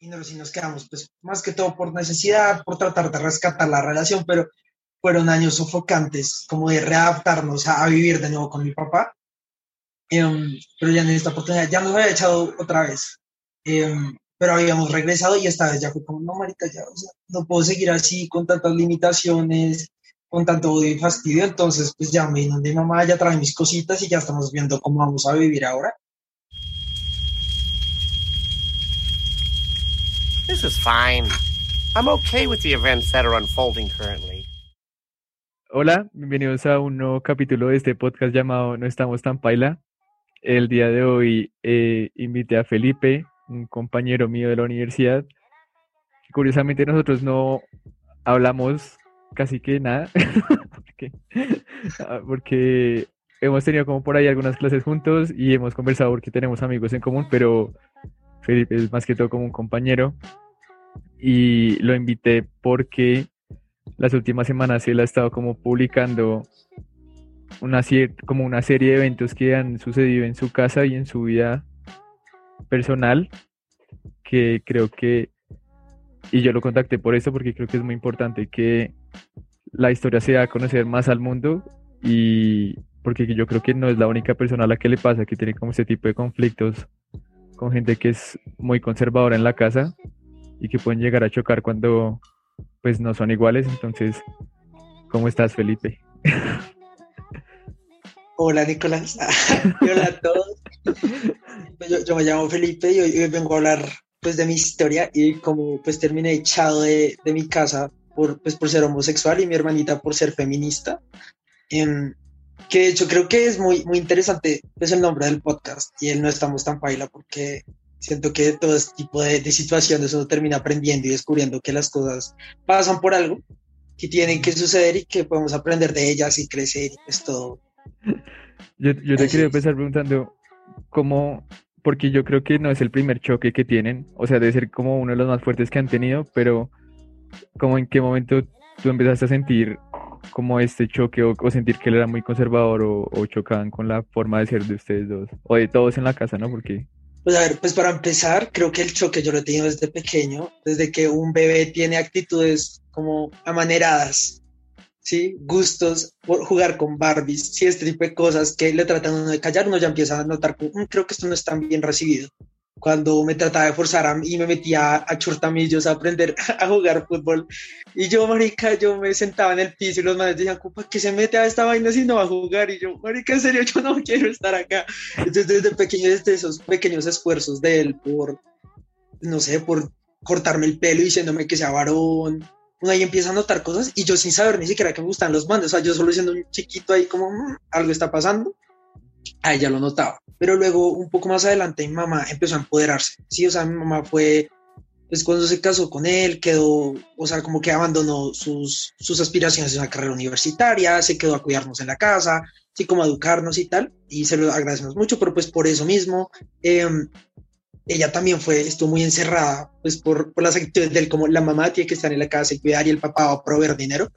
y no, si nos quedamos, pues más que todo por necesidad, por tratar de rescatar la relación, pero fueron años sofocantes, como de readaptarnos a, vivir de nuevo con mi papá. Em, pero ya en esta oportunidad ya nos había echado otra vez. Em, pero habíamos regresado y esta vez ya fue como, no, marica, ya, o sea, no puedo seguir así con tantas limitaciones, con tanto odio y fastidio. Entonces, pues ya me vino de mamá, ya trae mis cositas y ya estamos viendo cómo vamos a vivir ahora. This is fine. I'm okay with the events that are unfolding currently. Hola, bienvenidos a un nuevo capítulo de este podcast llamado No estamos tan paila. El día de hoy eh, invité a Felipe, un compañero mío de la universidad. Curiosamente nosotros no hablamos casi que nada, ah, porque hemos tenido como por ahí algunas clases juntos y hemos conversado porque tenemos amigos en común, pero Felipe es más que todo como un compañero. Y lo invité porque las últimas semanas él ha estado como publicando una, como una serie de eventos que han sucedido en su casa y en su vida personal, que creo que, y yo lo contacté por eso porque creo que es muy importante que la historia se dé a conocer más al mundo y porque yo creo que no es la única persona a la que le pasa que tiene como ese tipo de conflictos con gente que es muy conservadora en la casa y que pueden llegar a chocar cuando pues no son iguales. Entonces, ¿cómo estás, Felipe? Hola, Nicolás. Hola a todos. Yo, me llamo Felipe y hoy, vengo a hablar pues de mi historia y como pues terminé echado de, mi casa por, pues, por ser homosexual y mi hermanita por ser feminista. Em, que de hecho creo que es muy, muy interesante es el nombre del podcast y él no estamos tan paila porque siento que todo este tipo de, de, situaciones uno termina aprendiendo y descubriendo que las cosas pasan por algo que tienen que suceder y que podemos aprender de ellas y crecer y pues todo. Yo, yo te quería empezar preguntando cómo, porque yo creo que no es el primer choque que tienen, o sea, debe ser como uno de los más fuertes que han tenido, pero como en qué momento tú empezaste a sentir como este choque o, sentir que él era muy conservador o, chocaban con la forma de ser de ustedes dos o de todos en la casa, ¿no? Porque... Pues a ver, pues para empezar, creo que el choque yo lo he tenido desde pequeño, desde que un bebé tiene actitudes como amaneradas, ¿sí? Gustos por jugar con Barbies, sí, este tipo de cosas que le tratan de callar, uno ya empieza a notar, como, mm, creo que esto no es tan bien recibido cuando me trataba de forzar y me metía a churtamillos a aprender a jugar fútbol. Y yo, marica, yo me sentaba en el piso y los madres decían, ¿para qué se mete a esta vaina si no va a jugar? Y yo, marica, en serio, yo no quiero estar acá. Entonces, desde pequeño, desde esos pequeños esfuerzos de él por, no sé, por cortarme el pelo diciéndome que sea varón, uno ahí empieza a notar cosas y yo sin saber ni siquiera que me gustan los bandos, o sea, yo solo siendo un chiquito ahí como, mm, algo está pasando ahí ya lo notaba. Pero luego, un poco más adelante, mi mamá empezó a empoderarse. Sí, o sea, mi mamá fue, pues cuando se casó con él, quedó, o sea, como que abandonó sus, sus aspiraciones en la carrera universitaria, se quedó a cuidarnos en la casa, así como a educarnos y tal, y se lo agradecemos mucho, pero pues por eso mismo, em, ella también fue, estuvo muy encerrada, pues por, por las actitudes de él, como la mamá tiene que estar en la casa y cuidar y el papá va a proveer dinero,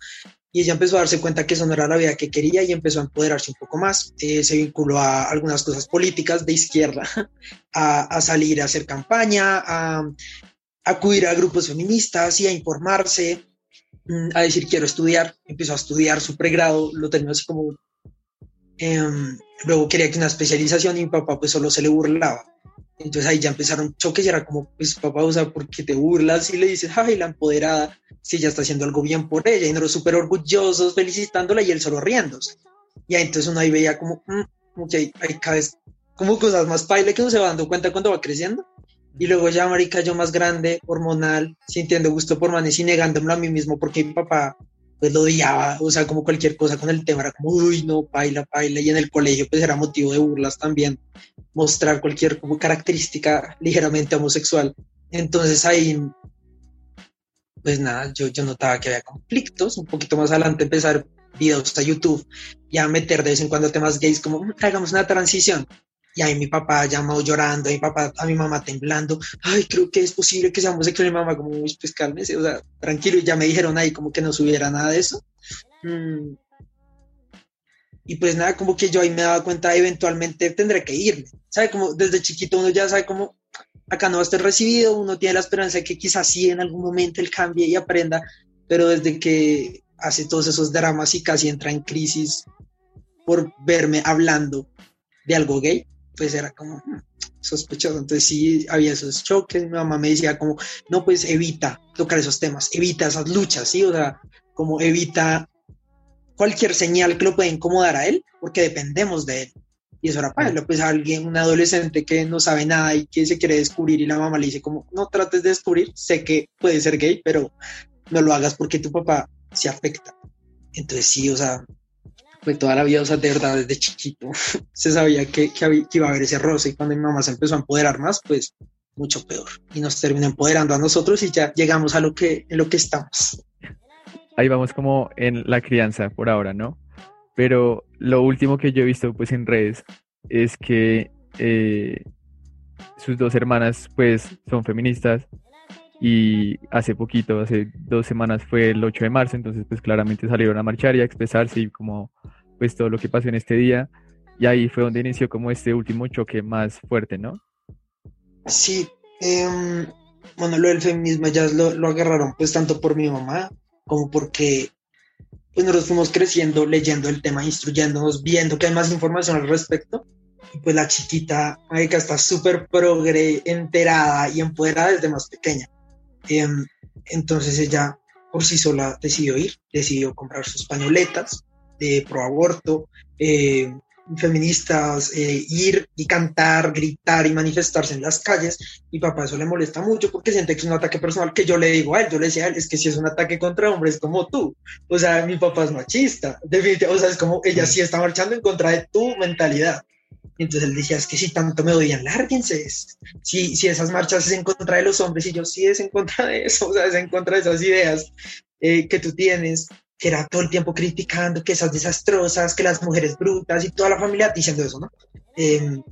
y ella empezó a darse cuenta que eso no era la vida que quería y empezó a empoderarse un poco más. Eh, se vinculó a algunas cosas políticas de izquierda, a, salir a hacer campaña, a, acudir a grupos feministas y a informarse, mm, a decir quiero estudiar. Empezó a estudiar su pregrado, lo terminó así como... Em, luego quería que una especialización y mi papá pues solo se le burlaba. Entonces ahí ya empezaron choques y era como, pues papá, o sea, ¿por qué te burlas? Y le dices, ay, la empoderada, si ella está haciendo algo bien por ella, y nosotros súper orgullosos, felicitándola y él solo riéndose. Y ahí entonces uno ahí veía como, mm, ok, hay cada vez como cosas más paile que uno se va dando cuenta cuando va creciendo. Y luego ya, marica, yo más grande, hormonal, sintiendo gusto por manes y negándomelo a mí mismo porque mi papá pues lo odiaba, o sea, como cualquier cosa con el tema, era como, uy, no, paila, paila, y en el colegio pues era motivo de burlas también, mostrar cualquier como característica ligeramente homosexual. Entonces ahí, pues nada, yo, yo notaba que había conflictos, un poquito más adelante empezar videos a YouTube y a meter de vez en cuando temas gays como, hagamos una transición, y ahí mi papá llamó llorando, a mi papá, a mi mamá temblando, ay, creo que es posible que seamos homosexual, mi mamá como, pues cálmese, o sea, tranquilo, y ya me dijeron ahí como que no subiera nada de eso. Mm. Y pues nada, como que yo ahí me daba cuenta, eventualmente tendré que irme, ¿sabe? Como desde chiquito uno ya sabe como, acá no va a estar recibido, uno tiene la esperanza de que quizás sí en algún momento él cambie y aprenda, pero desde que hace todos esos dramas y casi entra en crisis por verme hablando de algo gay, pues era como hmm, sospechoso. Entonces sí había esos choques, mi mamá me decía como, no, pues evita tocar esos temas, evita esas luchas, ¿sí? O sea, como evita cualquier señal que lo pueda incomodar a él, porque dependemos de él. Y eso era para él, pues alguien, un adolescente que no sabe nada y que se quiere descubrir y la mamá le dice como, no trates de descubrir, sé que puede ser gay, pero no lo hagas porque tu papá se afecta. Entonces sí, o sea, pues toda la vida, o de verdad, desde chiquito se sabía que, que, iba a haber ese roce y cuando mi mamá se empezó a empoderar más, pues mucho peor. Y nos terminó empoderando a nosotros y ya llegamos a lo que, en lo que estamos ahí vamos como en la crianza por ahora, ¿no? Pero lo último que yo he visto pues en redes es que eh, sus dos hermanas pues son feministas y hace poquito, hace dos semanas fue el 8 de marzo, entonces pues claramente salieron a marchar y a expresarse y como pues todo lo que pasó en este día y ahí fue donde inició como este último choque más fuerte, ¿no? Sí, em, bueno, lo del feminismo ya lo, lo agarraron pues tanto por mi mamá como porque pues nosotros fuimos creciendo, leyendo el tema, instruyéndonos, viendo que hay más información al respecto. Y pues la chiquita, que está súper progre, enterada y empoderada desde más pequeña. Em, entonces ella por sí sola decidió ir, decidió comprar sus pañoletas de pro aborto, eh, feministas eh, ir y cantar, gritar y manifestarse en las calles. Y papá eso le molesta mucho porque siente que es un ataque personal que yo le digo a él, yo le decía a él, es que si es un ataque contra hombres como tú, o sea, mi papá es machista, definitivamente, o sea, es como ella sí está marchando en contra de tu mentalidad. Entonces él decía, es que si tanto me odian, lárguense. Si, si esas marchas es en contra de los hombres y yo sí es en contra de eso, o sea, es en contra de esas ideas eh, que tú tienes que era todo el tiempo criticando que esas desastrosas, que las mujeres brutas y toda la familia diciendo eso, ¿no? Em,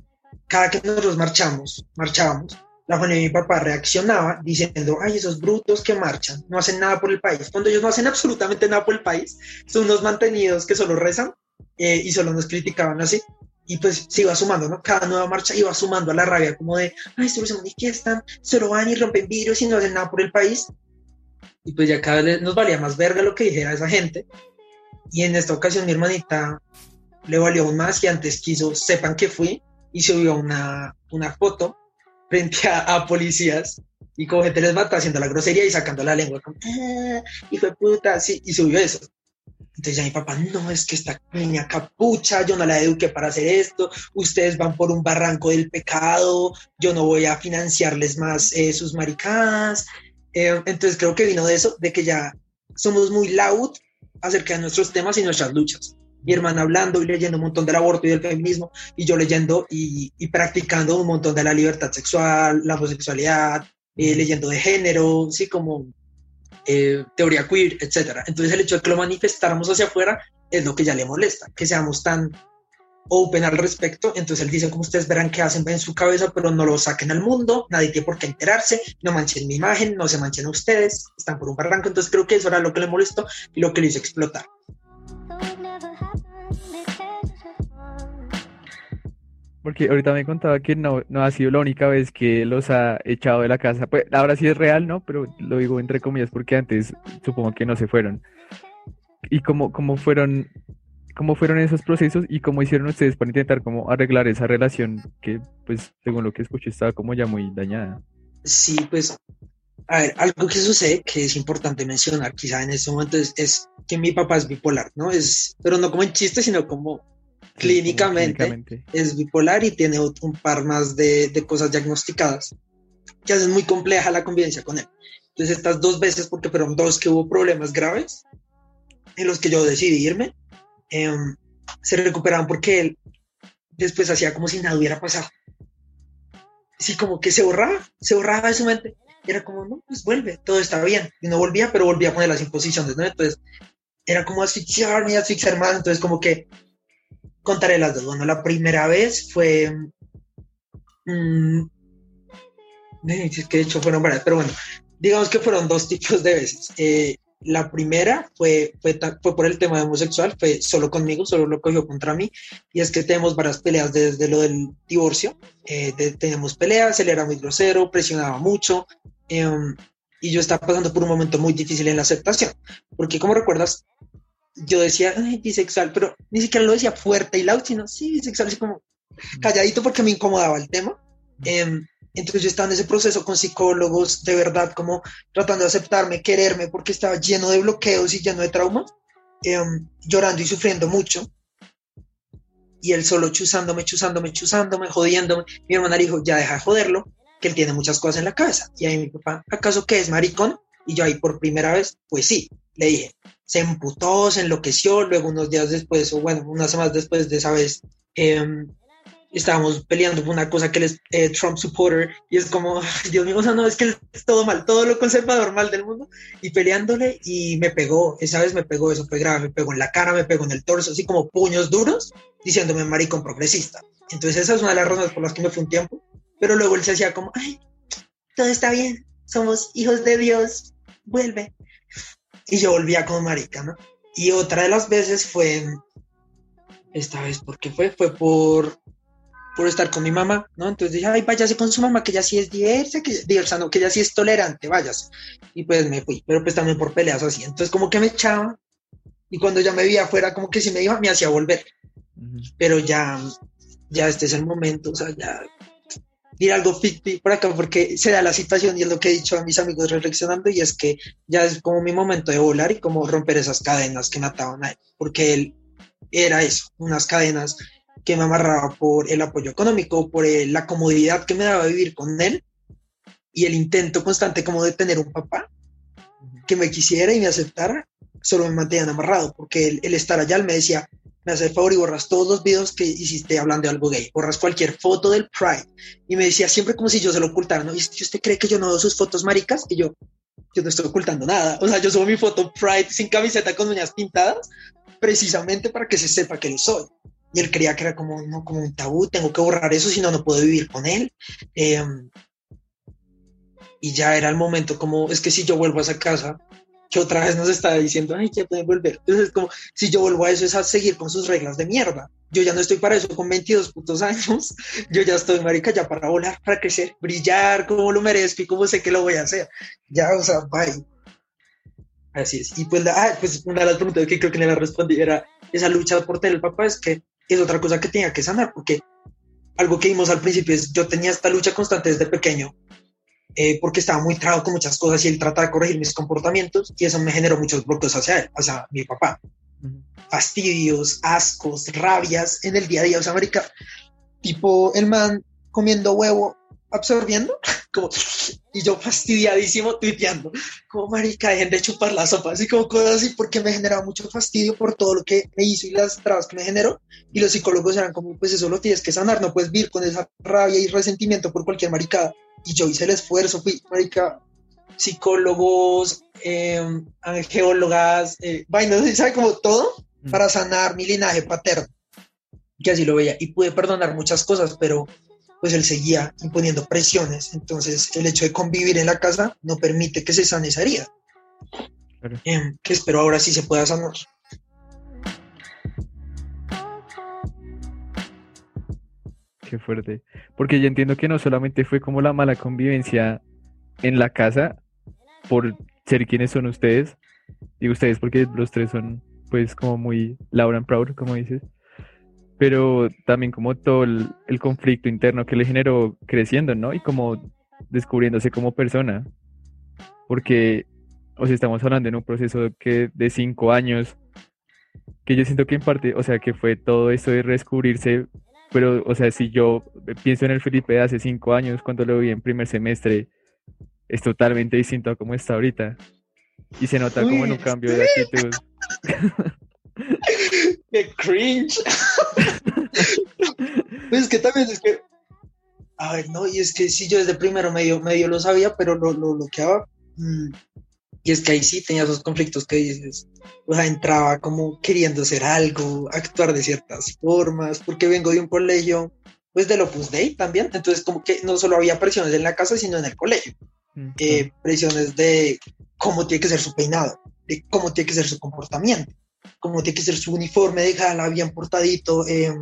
cada que nosotros marchamos, marchábamos, la familia de mi papá reaccionaba diciendo, ay, esos brutos que marchan, no hacen nada por el país. Cuando ellos no hacen absolutamente nada por el país, son unos mantenidos que solo rezan eh, y solo nos criticaban así. Y pues se iba sumando, ¿no? Cada nueva marcha iba sumando a la rabia, como de, ay, se manifiestan, solo van y rompen virus y no hacen nada por el país y pues ya cada vez nos valía más verga lo que dijera esa gente. Y en esta ocasión mi hermanita le valió aún más y antes quiso, sepan que fui y subió una, una foto frente a, policías y como gente les mata haciendo la grosería y sacando la lengua como, ah, hijo de puta, sí, y subió eso. Entonces ya mi papá, no, es que esta niña capucha, yo no la eduqué para hacer esto, ustedes van por un barranco del pecado, yo no voy a financiarles más eh, sus maricadas, eh, entonces creo que vino de eso, de que ya somos muy loud acerca de nuestros temas y nuestras luchas. Mi hermana hablando y leyendo un montón del aborto y del feminismo, y yo leyendo y, practicando un montón de la libertad sexual, la homosexualidad, eh, leyendo de género, sí, como eh, teoría queer, etcétera. Entonces el hecho de que lo manifestáramos hacia afuera es lo que ya le molesta, que seamos tan open al respecto. Entonces él dice, como ustedes verán que hacen en su cabeza, pero no lo saquen al mundo, nadie tiene por qué enterarse, no manchen mi imagen, no se manchen ustedes, están por un barranco. Entonces creo que eso era lo que le molestó y lo que le hizo explotar. Porque ahorita me contaba que no, no ha sido la única vez que los ha echado de la casa. Pues ahora sí es real, ¿no? Pero lo digo entre comillas porque antes supongo que no se fueron. ¿Y cómo, cómo fueron cómo fueron esos procesos y cómo hicieron ustedes para intentar como arreglar esa relación que, pues, según lo que escuché, estaba como ya muy dañada. Sí, pues, a ver, algo que sucede que es importante mencionar quizá en este momento es, que mi papá es bipolar, ¿no? Es, pero no como en chiste, sino como clínicamente, es bipolar y tiene un par más de, de cosas diagnosticadas que hacen muy compleja la convivencia con él. Entonces, estas dos veces, porque fueron dos que hubo problemas graves en los que yo decidí irme, Em, se recuperaban porque él después hacía como si nada hubiera pasado. Sí, como que se borraba, se borraba de su mente. era como, no, pues vuelve, todo está bien. Y no volvía, pero volvía a poner las imposiciones, ¿no? Entonces, era como asfixiarme, asfixiar más. Entonces, como que contaré las dos. Bueno, la primera vez fue. Mmm, que de hecho fueron varias, pero bueno, digamos que fueron dos tipos de veces. Eh, la primera fue, fue, fue, por el tema homosexual, fue solo conmigo, solo lo cogió contra mí. Y es que tenemos varias peleas desde lo del divorcio. Eh, tenemos peleas, él era muy grosero, presionaba mucho. Em, y yo estaba pasando por un momento muy difícil en la aceptación. Porque, como recuerdas, yo decía, bisexual, pero ni siquiera lo decía fuerte y loud, sino sí, bisexual, así como calladito porque me incomodaba el tema. Eh, entonces yo estaba en ese proceso con psicólogos, de verdad, como tratando de aceptarme, quererme, porque estaba lleno de bloqueos y lleno de traumas, em, llorando y sufriendo mucho. Y él solo chuzándome, chuzándome, chuzándome, jodiéndome. Mi hermana dijo, ya deja de joderlo, que él tiene muchas cosas en la cabeza. Y ahí mi papá, ¿acaso qué es, maricón? Y yo ahí por primera vez, pues sí, le dije, se emputó, se enloqueció, luego unos días después, o bueno, unas semanas después de esa vez, eh, estábamos peleando por una cosa que él es eh, Trump supporter y es como, Dios mío, o sea, no, es que es todo mal, todo lo conservador mal del mundo y peleándole y me pegó, esa vez me pegó, eso fue grave, me pegó en la cara, me pegó en el torso, así como puños duros, diciéndome maricón progresista. Entonces esa es una de las razones por las que me fue un tiempo, pero luego él se hacía como, ay, todo está bien, somos hijos de Dios, vuelve. Y yo volvía como marica, ¿no? Y otra de las veces fue, esta vez, ¿por qué fue? Fue por por estar con mi mamá, ¿no? Entonces dije, ay, váyase con su mamá, que ella sí es diversa, que diversa, no, que ella sí es tolerante, váyase. Y pues me fui, pero pues también por peleas así. Entonces como que me echaba y cuando ya me vi afuera, como que si me iba, me hacía volver. Pero ya, ya este es el momento, o sea, ya ir algo ficti por acá porque se da la situación y es lo que he dicho a mis amigos reflexionando y es que ya es como mi momento de volar y como romper esas cadenas que me ataban a él, porque él era eso, unas cadenas que me amarraba por el apoyo económico, por la comodidad que me daba vivir con él y el intento constante como de tener un papá que me quisiera y me aceptara, solo me mantenían amarrado, porque el, estar allá él me decía, me hace el favor y borras todos los videos que hiciste hablando de algo gay, borras cualquier foto del Pride. Y me decía siempre como si yo se lo ocultara, ¿no? ¿Y usted cree que yo no veo sus fotos maricas? Y yo, yo no estoy ocultando nada. O sea, yo subo mi foto Pride sin camiseta con uñas pintadas, precisamente para que se sepa que lo soy y él creía que era como, no, como un tabú, tengo que borrar eso, si no, no puedo vivir con él. Em, y ya era el momento como, es que si yo vuelvo a esa casa, que otra vez nos estaba diciendo, ay, ya pueden volver. Entonces, como, si yo vuelvo a eso es a seguir con sus reglas de mierda. Yo ya no estoy para eso con 22 putos años. Yo ya estoy, marica, ya para volar, para crecer, brillar como lo merezco y como sé que lo voy a hacer. Ya, o sea, bye. Así es. Y pues, ah, pues una de las preguntas que creo que le respondí era, esa lucha por tener el papá es que es otra cosa que tenía que sanar, porque algo que vimos al principio es, yo tenía esta lucha constante desde pequeño, eh, porque estaba muy trabado con muchas cosas y él trataba de corregir mis comportamientos y eso me generó muchos bloqueos hacia él, hacia mi papá. Fastidios, ascos, rabias en el día a día. O sea, América, tipo el man comiendo huevo absorbiendo, como, y yo fastidiadísimo tuiteando, como marica, dejen de chupar la sopa, así como cosas así, porque me generaba mucho fastidio por todo lo que me hizo y las trabas que me generó, y los psicólogos eran como, pues eso lo tienes que sanar, no puedes vivir con esa rabia y resentimiento por cualquier maricada, y yo hice el esfuerzo, fui, marica, psicólogos, eh, geólogas, eh, vainas, ¿sabe? Como todo, mm. para sanar mi linaje paterno, que así lo veía, y pude perdonar muchas cosas, pero pues él seguía imponiendo presiones. Entonces, el hecho de convivir en la casa no permite que se sane esa herida. Em, que espero ahora sí se pueda sanar. Qué fuerte. Porque yo entiendo que no solamente fue como la mala convivencia en la casa por ser quienes son ustedes, y ustedes porque los tres son pues como muy Laura and Proud, como dices, pero también como todo el, conflicto interno que le generó creciendo, ¿no? Y como descubriéndose como persona. Porque, o sea, estamos hablando en un proceso que de cinco años, que yo siento que en parte, o sea, que fue todo esto de redescubrirse, pero, o sea, si yo pienso en el Felipe de hace cinco años, cuando lo vi en primer semestre, es totalmente distinto a cómo está ahorita. Y se nota como en un cambio de actitud. ¡Qué cringe! pues es que también es que. A ver, no, y es que sí, yo desde primero medio, medio lo sabía, pero lo, lo bloqueaba. Mm, y es que ahí sí tenía esos conflictos que dices. O sea, entraba como queriendo hacer algo, actuar de ciertas formas, porque vengo de un colegio, pues del Opus Dei también. Entonces, como que no solo había presiones en la casa, sino en el colegio. Mm, eh, presiones de cómo tiene que ser su peinado, de cómo tiene que ser su comportamiento, cómo tiene que ser su uniforme, dejarla bien portadito, eh,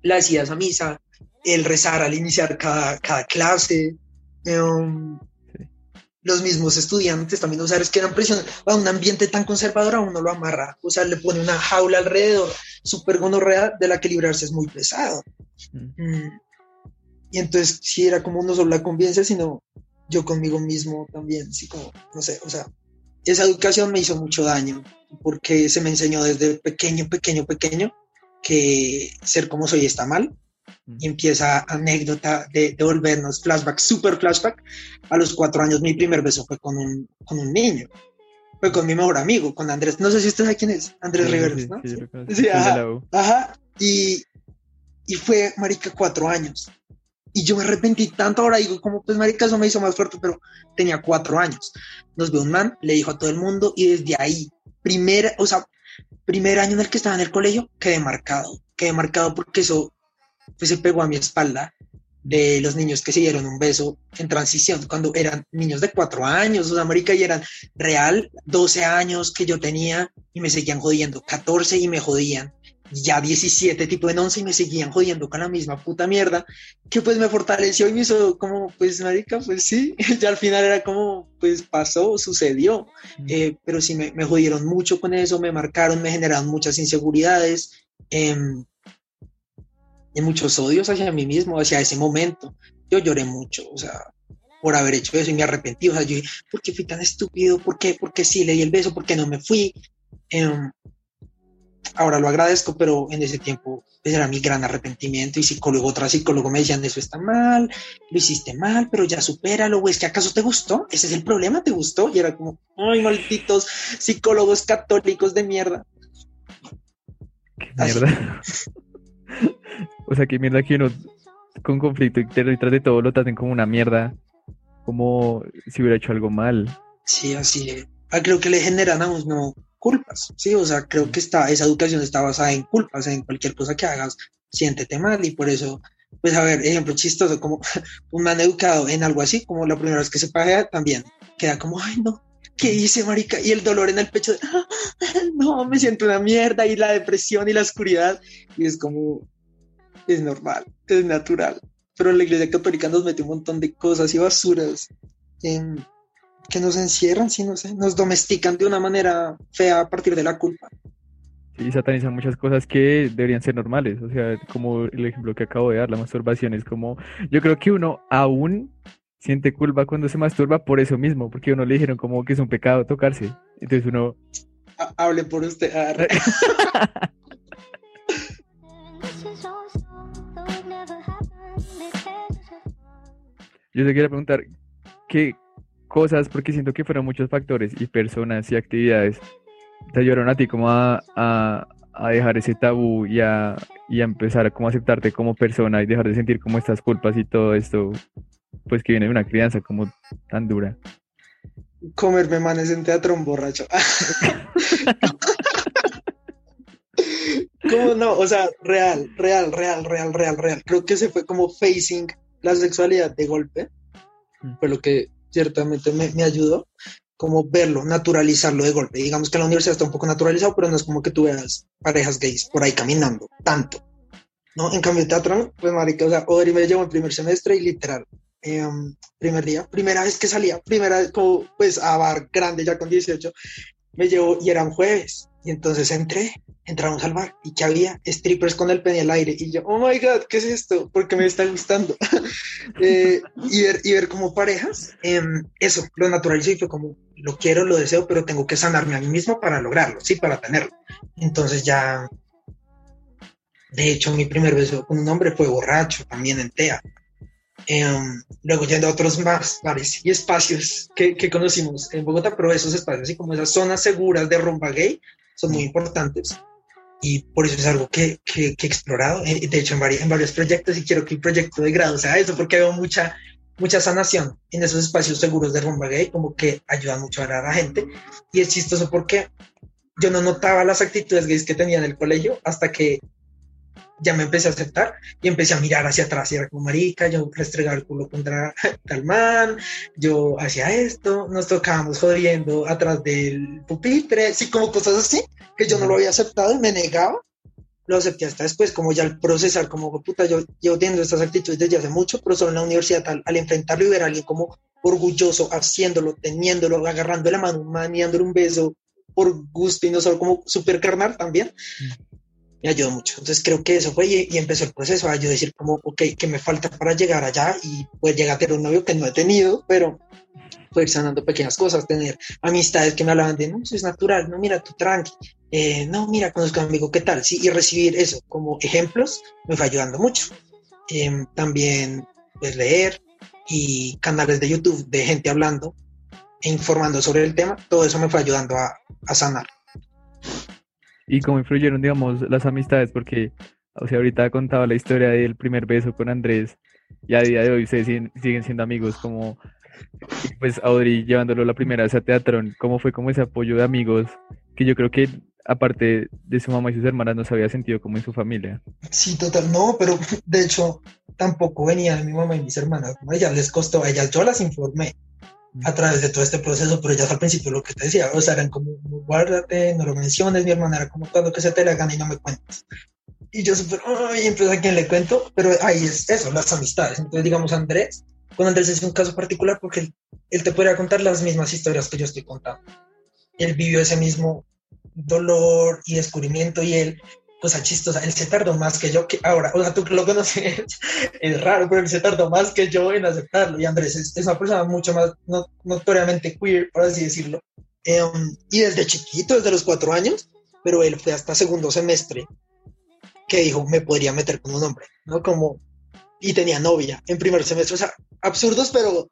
las idas a misa, el rezar al iniciar cada, cada clase, em, los mismos estudiantes también, o sea, es que eran presión, a un ambiente tan conservador a uno lo amarra, o sea, le pone una jaula alrededor, súper gonorrea, de la que librarse es muy pesado. Mm. Mm. Y entonces, sí, era como no solo la convivencia, sino yo conmigo mismo también, así como, no sé, o sea, esa educación me hizo mucho daño, porque se me enseñó desde pequeño, pequeño, pequeño, que ser como soy está mal, y empieza anécdota de, de, volvernos flashback, super flashback. A los cuatro años mi primer beso fue con un, con un niño. Fue con mi mejor amigo, con Andrés. No sé si usted sabe quién es. Andrés Rivers, ¿no? Sí, ajá, ajá. Y, y fue, marica, cuatro años. Y yo me arrepentí tanto, ahora digo, como pues marica, eso me hizo más fuerte, pero tenía cuatro años. Nos vio un man, le dijo a todo el mundo y desde ahí, primer, o sea, primer año en el que estaba en el colegio, quedé marcado. Quedé marcado porque eso pues se pegó a mi espalda de los niños que se dieron un beso en transición, cuando eran niños de cuatro años, o sea, marica, y eran real 12 años que yo tenía y me seguían jodiendo, 14 y me jodían, ya 17, tipo en 11 y me seguían jodiendo con la misma puta mierda, que pues me fortaleció y me hizo como, pues marica, pues sí, ya al final era como, pues pasó, sucedió, eh, pero sí me, me, jodieron mucho con eso, me marcaron, me generaron muchas inseguridades. Eh, y muchos odios hacia mí mismo, hacia ese momento. Yo lloré mucho, o sea, por haber hecho eso y me arrepentí. O sea, yo dije, ¿por qué fui tan estúpido? ¿Por qué? ¿Por qué sí le di el beso? ¿Por qué no me fui? Em, ahora lo agradezco, pero en ese tiempo ese era mi gran arrepentimiento y psicólogo, otra psicólogo me decían, eso está mal, lo hiciste mal, pero ya supéralo, o es que acaso te gustó, ese es el problema, te gustó, y era como, ay, malditos psicólogos católicos de mierda. ¿Qué mierda? O sea, que mierda que uno con conflicto y detrás de todo lo traten como una mierda, como si hubiera hecho algo mal. Sí, así. Ah, creo que le generan a uno culpas, sí, o sea, creo que está, esa educación está basada en culpas, en cualquier cosa que hagas, siéntete mal y por eso, pues a ver, ejemplo chistoso, como un man educado en algo así, como la primera vez que se paga también, queda como, ay no, ¿qué hice, marica? Y el dolor en el pecho, de, no, me siento una mierda y la depresión y la oscuridad, y es como, es normal, es natural. Pero la Iglesia Católica nos mete un montón de cosas y basuras que nos encierran, sí, no sé, nos domestican de una manera fea a partir de la culpa. Y satanizan muchas cosas que deberían ser normales, o sea, como el ejemplo que acabo de dar, la masturbación es como, yo creo que uno aún siente culpa cuando se masturba por eso mismo, porque uno le dijeron como que es un pecado tocarse, entonces uno... hable por usted. Yo te quería preguntar, ¿qué cosas, porque siento que fueron muchos factores y personas y actividades, te ayudaron a ti como a, a, dejar ese tabú y a, y a empezar a como aceptarte como persona y dejar de sentir como estas culpas y todo esto, pues que viene de una crianza como tan dura? Comerme manes en teatro un borracho. ¿Cómo no? O sea, real, real, real, real, real, real. Creo que se fue como facing la sexualidad de golpe, mm. fue lo que ciertamente me, me, ayudó, como verlo, naturalizarlo de golpe. Digamos que la universidad está un poco naturalizado, pero no es como que tú veas parejas gays por ahí caminando, tanto. ¿no? En cambio, el teatro, pues marica, o sea, Odri me llevó el primer semestre y literal, em, primer día, primera vez que salía, primera vez como, pues, a bar grande ya con 18, me llevó y era un jueves. Y entonces entré, entramos al bar y que había strippers con el pene al aire. Y yo, oh my god, ¿qué es esto? Porque me está gustando. eh, y, ver, y ver como parejas, eh, eso, lo naturalicé y fue como, lo quiero, lo deseo, pero tengo que sanarme a mí mismo para lograrlo, sí, para tenerlo. Entonces ya, de hecho, mi primer beso con un hombre fue borracho, también en TEA. Em, luego yendo a otros más bares y espacios que, que, conocimos en Bogotá, pero esos espacios, así como esas zonas seguras de rumba gay, son muy importantes. Y por eso es algo que, que, que he explorado, eh, de hecho, en, varios, en varios proyectos, y quiero que el proyecto de grado sea eso, porque veo mucha, mucha sanación en esos espacios seguros de rumba gay, como que ayudan mucho a la gente. Y es chistoso porque yo no notaba las actitudes gays que tenía en el colegio hasta que ya me empecé a aceptar y empecé a mirar hacia atrás y era como marica, yo restregaba el culo contra tal man, yo hacía esto, nos tocábamos jodiendo atrás del pupitre, sí, como cosas así, que yo no lo había aceptado y me negaba. Lo acepté hasta después, como ya al procesar, como puta, yo llevo teniendo estas actitudes desde hace mucho, pero solo en la universidad, al, al enfrentarlo y ver a alguien como orgulloso, haciéndolo, teniéndolo, agarrando la mano, dándole un beso por gusto y no solo como super carnal también, me ayudó mucho. Entonces creo que eso fue y, empezó el proceso a yo decir como, ok, ¿qué me falta para llegar allá? Y pues llegar a tener un novio que no he tenido, pero fue sanando pequeñas cosas, tener amistades que me hablaban de, no, eso es natural, no, mira, tú tranqui, eh, no, mira, conozco a un amigo, ¿qué tal? Sí, y recibir eso como ejemplos me fue ayudando mucho. Em, también, pues, leer y canales de YouTube de gente hablando e informando sobre el tema, todo eso me fue ayudando a, a sanar y cómo influyeron, digamos, las amistades, porque, o sea, ahorita contaba la historia del primer beso con Andrés y a día de hoy se siguen, siendo amigos, como, pues, Audrey llevándolo la primera vez a teatro, cómo fue como ese apoyo de amigos, que yo creo que aparte de su mamá y sus hermanas no se había sentido como en su familia. Sí, total, no, pero de hecho tampoco venía de mi mamá y mis hermanas, a ellas les costó, a ellas yo las informé, a través de todo este proceso, pero ya al principio lo que te decía, o sea, eran como, guárdate, no lo menciones, mi hermana era como cuando que se te la gana y no me cuentes. Y yo súper, ay, entonces a quién le cuento, pero ahí es eso, las amistades. Entonces, digamos, Andrés, con Andrés es un caso particular porque él, él te podría contar las mismas historias que yo estoy contando. Él vivió ese mismo dolor y descubrimiento y él cosa chistosa, él se tardó más que yo, que ahora, o sea, tú lo conoces, es raro, pero él se tardó más que yo en aceptarlo. Y Andrés es, una persona mucho más notoriamente queer, por así decirlo. Em, y desde chiquito, desde los cuatro años, pero él fue hasta segundo semestre que dijo, me podría meter con un hombre, ¿no? Como, y tenía novia en primer semestre, o sea, absurdos, pero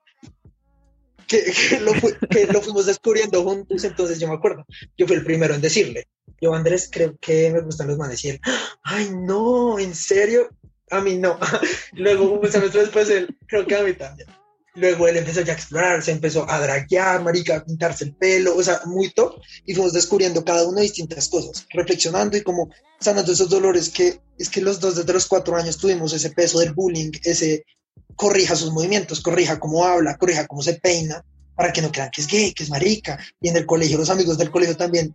que, lo, que lo fuimos descubriendo juntos, entonces yo me acuerdo, yo fui el primero en decirle, yo, Andrés, creo que me gustan los manes. Y él, ay, no, ¿en serio? A mí no. Luego, un semestre después, él, creo que a mí también. Luego él empezó ya a explorar, se empezó a draguear, marica, pintarse el pelo, o sea, muy top. Y fuimos descubriendo cada uno distintas cosas, reflexionando y como sanando esos dolores que es que los dos desde los cuatro años tuvimos ese peso del bullying, ese corrija sus movimientos, corrija cómo habla, corrija cómo se peina, para que no crean que es gay, que es marica. Y en el colegio, los amigos del colegio también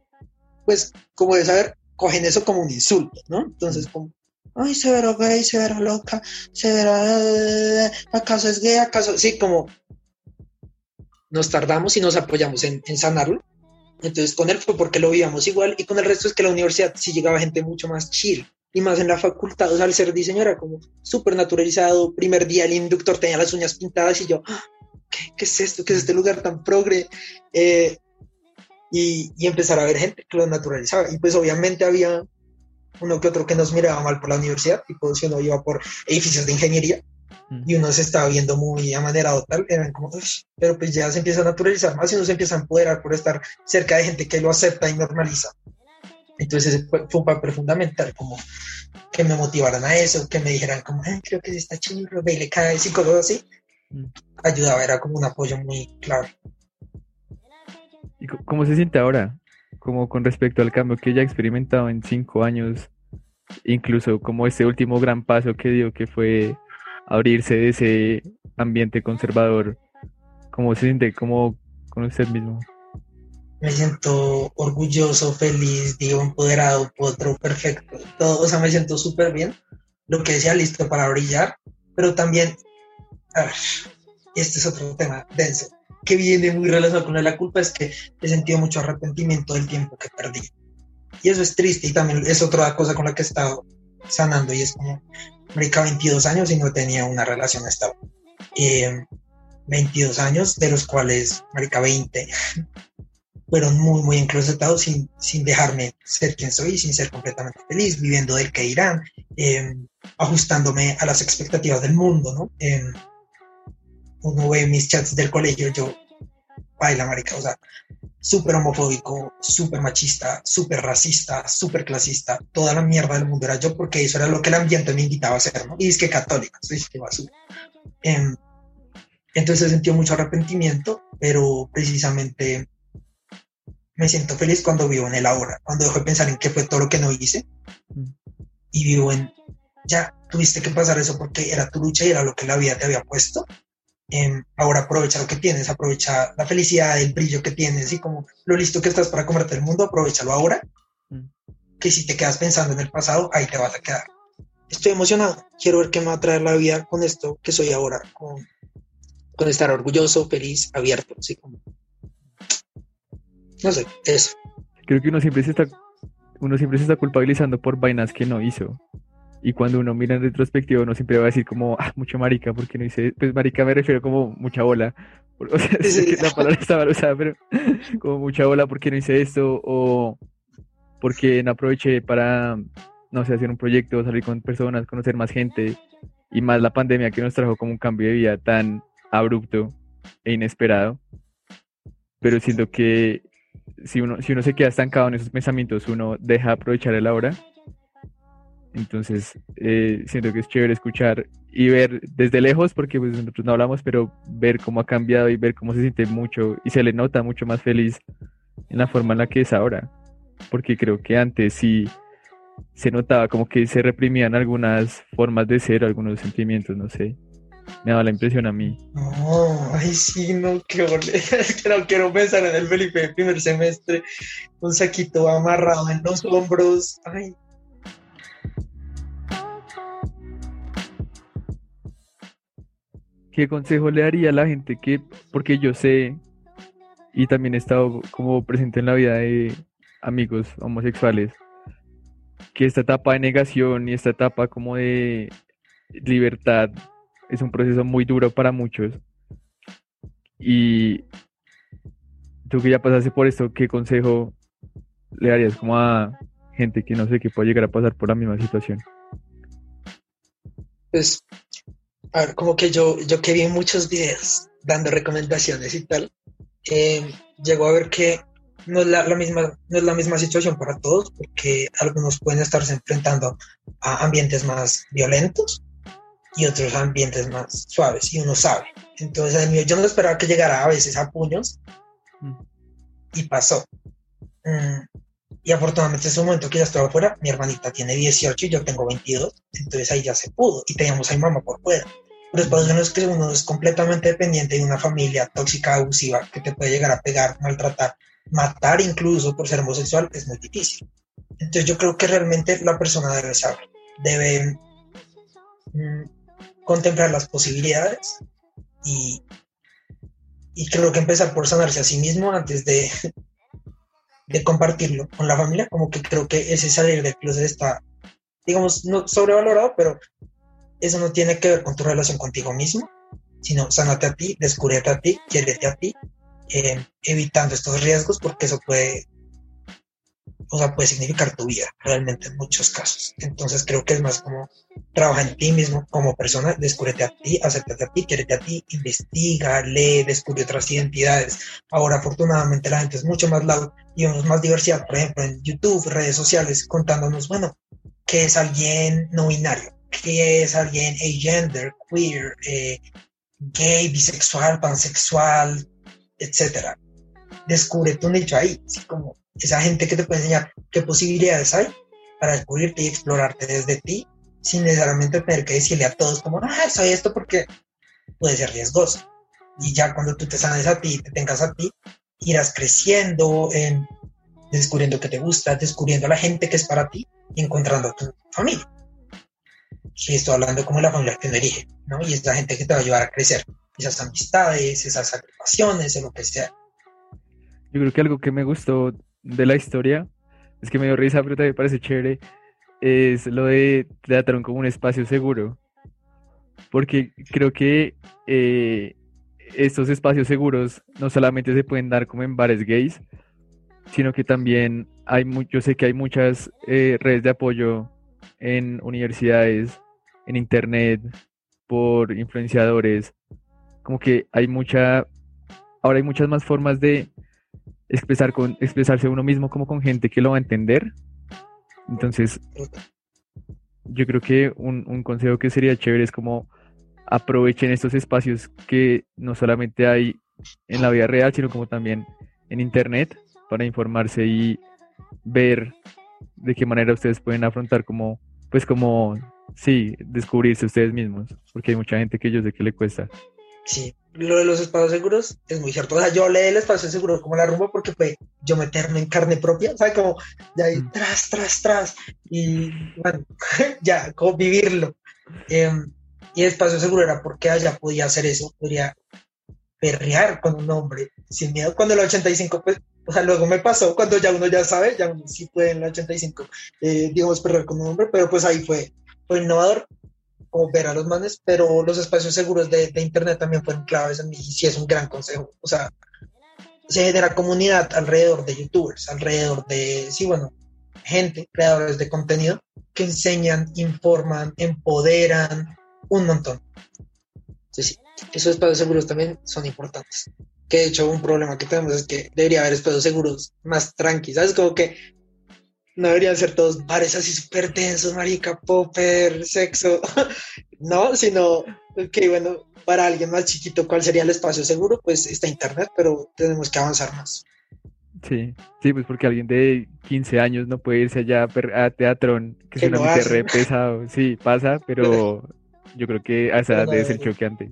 pues como de saber, cogen eso como un insulto, ¿no? Entonces, como, ay, se verá gay, se verá loca, se verá, ¿acaso es gay? ¿Acaso? Sí, como nos tardamos y nos apoyamos en, en sanarlo. Entonces, con él fue porque lo vivíamos igual y con el resto es que la universidad sí llegaba gente mucho más chill y más en la facultad, o sea, al ser diseño era como súper naturalizado. Primer día el inductor tenía las uñas pintadas y yo, ah, ¿qué, ¿qué, es esto? ¿Qué es este lugar tan progre? Eh, y, empezar a ver gente que lo naturalizaba. Y pues obviamente había uno que otro que nos miraba mal por la universidad, tipo si uno iba por edificios de ingeniería y uno se estaba viendo muy amanerado tal, eran como, pero pues ya se empieza a naturalizar más y uno se empieza a empoderar por estar cerca de gente que lo acepta y normaliza. Entonces ese fue, un papel fundamental, como que me motivaran a eso, que me dijeran como, creo que está chido, ve y le cae y cosas así. Ayudaba, era como un apoyo muy claro. ¿Cómo se siente ahora? Como con respecto al cambio que ya ha experimentado en cinco años, incluso como este último gran paso que dio, que fue abrirse de ese ambiente conservador. ¿Cómo se siente como con usted mismo? Me siento orgulloso, feliz, digo, empoderado, otro perfecto. Todo, o sea, me siento súper bien. Lo que decía, listo para brillar, pero también, este es otro tema denso que viene muy relacionado con la culpa es que he sentido mucho arrepentimiento del tiempo que perdí. Y eso es triste y también es otra cosa con la que he estado sanando y es como, marica, 22 años y no tenía una relación estable. 22 años, de los cuales, marica, 20 fueron muy, muy enclosetados sin, sin dejarme ser quien soy, sin ser completamente feliz, viviendo del que irán, em, ajustándome a las expectativas del mundo, ¿no? Em, uno ve mis chats del colegio, yo, baila, marica, o sea, súper homofóbico, súper machista, súper racista, súper clasista, toda la mierda del mundo era yo, porque eso era lo que el ambiente me invitaba a hacer, ¿no? Y es que católica, soy que basura. Eh, entonces sentí mucho arrepentimiento, pero precisamente me siento feliz cuando vivo en el ahora, cuando dejo de pensar en qué fue todo lo que no hice y vivo en, ya tuviste que pasar eso porque era tu lucha y era lo que la vida te había puesto. Em, ahora aprovecha lo que tienes, aprovecha la felicidad, el brillo que tienes y como lo listo que estás para comerte el mundo, aprovechalo ahora. Mm. Que si te quedas pensando en el pasado, ahí te vas a quedar. Estoy emocionado, quiero ver qué me va a traer la vida con esto que soy ahora, con, con estar orgulloso, feliz, abierto, así como... No sé, eso. Creo que uno siempre se está, uno siempre se está culpabilizando por vainas que no hizo. Y cuando uno mira en retrospectiva, uno siempre va a decir como, ah, mucho marica, porque no hice, pues marica me refiero como mucha bola. O sea, la palabra estaba usada, pero como mucha bola porque no hice esto, o porque no aproveché para, no sé, hacer un proyecto, salir con personas, conocer más gente, y más la pandemia que nos trajo como un cambio de vida tan abrupto e inesperado. Pero siento que si uno, si uno se queda estancado en esos pensamientos, uno deja aprovechar el ahora entonces, eh, siento que es chévere escuchar y ver desde lejos, porque pues nosotros no hablamos, pero ver cómo ha cambiado y ver cómo se siente mucho y se le nota mucho más feliz en la forma en la que es ahora. Porque creo que antes sí se notaba como que se reprimían algunas formas de ser, algunos sentimientos, no sé. Me daba la impresión a mí. No, ay, sí, no, qué Es que no quiero pensar en el Felipe de primer semestre, un saquito amarrado en los hombros. Ay, ¿qué consejo le daría a la gente que, porque yo sé y también he estado como presente en la vida de amigos homosexuales, que esta etapa de negación y esta etapa como de libertad es un proceso muy duro para muchos. Y tú que ya pasaste por esto, ¿qué consejo le darías como a gente que no sé que puede llegar a pasar por la misma situación? Pues a ver, como que yo, yo que vi muchos videos dando recomendaciones y tal, eh, llegó a ver que no es la, misma, no es la misma situación para todos, porque algunos pueden estarse enfrentando a ambientes más violentos y otros ambientes más suaves, y uno sabe. Entonces, yo no esperaba que llegara a veces a puños, y pasó. Mm, y afortunadamente en ese momento que ya estaba afuera, mi hermanita tiene 18 y yo tengo 22, entonces ahí ya se pudo, y teníamos a mi mamá por fuera. Después de que uno es completamente dependiente de una familia tóxica, abusiva, que te puede llegar a pegar, maltratar, matar incluso por ser homosexual, es muy difícil. Entonces yo creo que realmente la persona debe saber, debe mm, contemplar las posibilidades y, y creo que empezar por sanarse a sí mismo antes de, de compartirlo con la familia, como que creo que ese salir del closet está, digamos, no sobrevalorado, pero eso no tiene que ver con tu relación contigo mismo, sino sánate a ti, descúbrete a ti, quiérete a ti, eh, evitando estos riesgos porque eso puede, o sea, puede significar tu vida realmente en muchos casos. Entonces creo que es más como trabaja en ti mismo como persona, descúbrete a ti, acéptate a ti, quiérete a ti, investiga, lee, descubre otras identidades. Ahora afortunadamente la gente es mucho más loud y vemos más diversidad, por ejemplo, en YouTube, redes sociales, contándonos, bueno, ¿qué es alguien no binario? Que es alguien agender, queer, eh, gay, bisexual, pansexual, etc. Descubre tu nicho ahí, así como esa gente que te puede enseñar qué posibilidades hay para descubrirte y explorarte desde ti, sin necesariamente tener que decirle a todos como, ah, soy esto porque puede ser riesgoso. Y ya cuando tú te sanes a ti, te tengas a ti, irás creciendo, en, descubriendo que te gusta, descubriendo a la gente que es para ti y encontrando a tu familia y estoy hablando como la familia que me elige, ¿no? Y es la gente que te va a ayudar a crecer, esas amistades, esas agrupaciones, lo que sea. Yo creo que algo que me gustó de la historia, es que me dio risa, pero también parece chévere, es lo de trataron como un espacio seguro. Porque creo que eh, estos espacios seguros no solamente se pueden dar como en bares gays, sino que también hay, yo sé que hay muchas eh, redes de apoyo en universidades, en internet, por influenciadores. Como que hay mucha, ahora hay muchas más formas de expresar con, expresarse uno mismo como con gente que lo va a entender. Entonces, yo creo que un, un consejo que sería chévere es como aprovechen estos espacios que no solamente hay en la vida real, sino como también en internet para informarse y ver de qué manera ustedes pueden afrontar como pues como, sí, descubrirse ustedes mismos, porque hay mucha gente que yo sé que le cuesta. Sí, lo de los espacios seguros es muy cierto. O sea, yo leí el espacio seguro como la rumba porque fue yo meterme en carne propia, ¿sabes? Como ya ahí Mm. tras, tras, tras. Y bueno, ya, como vivirlo. Em, y el espacio seguro era porque allá podía hacer eso, podría perrear con un hombre sin miedo. Cuando el 85, pues, o sea, luego me pasó, cuando ya uno ya sabe, ya uno sí puede en el 85, eh, digamos, perrear con un hombre, pero pues ahí fue, fue innovador como ver a los manes, pero los espacios seguros de, de internet también fueron claves en mí y sí es un gran consejo. O sea, se genera comunidad alrededor de youtubers, alrededor de, sí, bueno, gente, creadores de contenido que enseñan, informan, empoderan un montón. Sí, sí, esos espacios seguros también son importantes. Que de hecho un problema que tenemos es que debería haber espacios seguros más tranquilos, ¿sabes? Como que no deberían ser todos bares así súper densos, marica, popper, sexo. no, sino, ok, bueno, para alguien más chiquito, ¿cuál sería el espacio seguro? Pues está internet, pero tenemos que avanzar más. Sí, sí, pues porque alguien de 15 años no puede irse allá a, teatrón, que Que es lo una hacen. re pesado. Sí, pasa, pero yo creo que a esa edad no debe ser choqueante.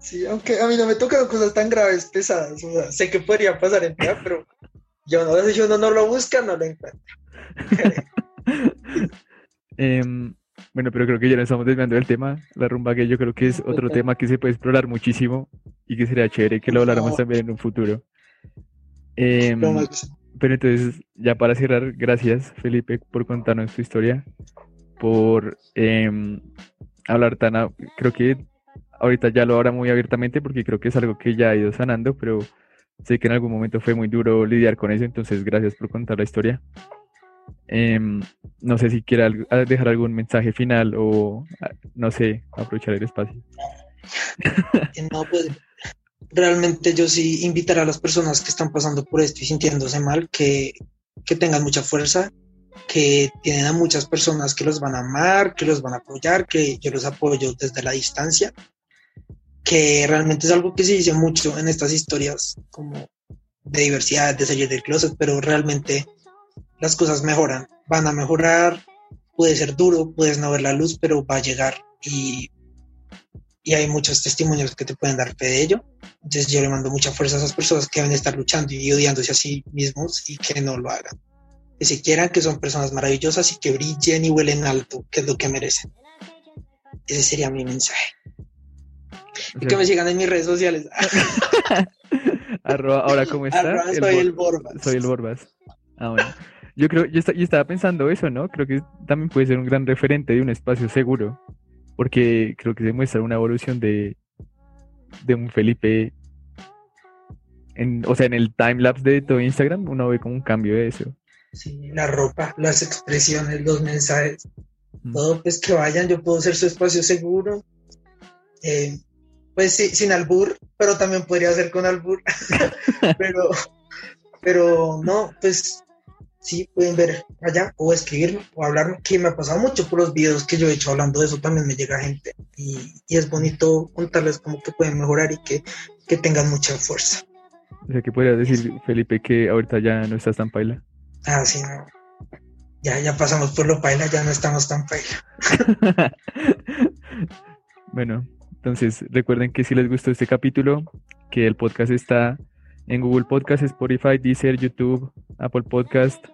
Sí, aunque a mí no me tocan cosas tan graves, pesadas. O sea, sé que podría pasar en día, pero yo no, si uno no lo busca, no lo encuentra. Em, bueno, pero creo que ya nos estamos desviando del tema. La rumba que yo creo que es otro tema que se puede explorar muchísimo y que sería chévere que lo habláramos No. también en un futuro. Em, Lo máximo. pero entonces, ya para cerrar, gracias Felipe por contarnos tu historia, por em, hablar tan, creo que ahorita ya lo habla muy abiertamente porque creo que es algo que ya ha ido sanando, pero sé que en algún momento fue muy duro lidiar con eso, entonces gracias por contar la historia. Em, no sé si quiera algo- a- dejar algún mensaje final o, a- no sé, aprovechar el espacio. Eh, No, pues realmente yo sí invitar a las personas que están pasando por esto y sintiéndose mal que, que tengan mucha fuerza, que tienen a muchas personas que los van a amar, que los van a apoyar, que yo los apoyo desde la distancia, que realmente es algo que se dice mucho en estas historias como de diversidad, de salir del closet, pero realmente las cosas mejoran, van a mejorar, puede ser duro, puedes no ver la luz, pero va a llegar y y hay muchos testimonios que te pueden dar fe de ello. Entonces yo le mando mucha fuerza a esas personas que deben estar luchando y odiándose a sí mismos y que no lo hagan. Que se quieran, que son personas maravillosas y que brillen y huelen alto, que es lo que merecen. Ese sería mi mensaje. Y que me sigan en mis redes sociales. arroba- ahora, ¿cómo está? Arroba soy el Borbas. Soy el Borbas. Ah, bueno. Yo creo, yo, esta- yo estaba pensando eso, ¿no? Creo que también puede ser un gran referente de un espacio seguro, porque creo que se muestra una evolución de, de un Felipe, en, o sea, en el timelapse de todo Instagram, uno ve como un cambio de eso. Sí, la ropa, las expresiones, los mensajes, Mm. todo, pues que vayan, yo puedo ser su espacio seguro. Eh, pues sí, sin albur, pero también podría ser con albur. pero, pero no, pues sí, pueden ver allá o escribirme o hablarme, que me ha pasado mucho por los videos que yo he hecho hablando de eso, también me llega gente y, y es bonito contarles cómo que pueden mejorar y que, que tengan mucha fuerza. O sea, que podrías decir, Felipe, que ahorita ya no estás tan paila. Ah, sí, no. Ya, ya pasamos por lo paila, ya no estamos tan paila. Bueno, entonces recuerden que si les gustó este capítulo, que el podcast está en Google Podcast, Spotify, Deezer, YouTube, Apple Podcast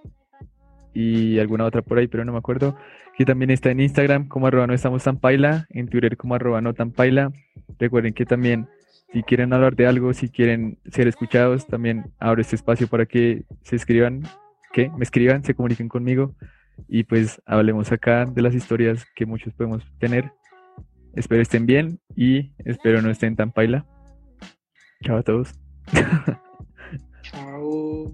y alguna otra por ahí, pero no me acuerdo. Que también está en Instagram como arroba no estamos tan paila, en Twitter como arroba no tan paila. Recuerden que también si quieren hablar de algo, si quieren ser escuchados, también abro este espacio para que se escriban, que me escriban, se comuniquen conmigo y pues hablemos acá de las historias que muchos podemos tener. Espero estén bien y espero no estén tan paila. Chao a todos. Chao.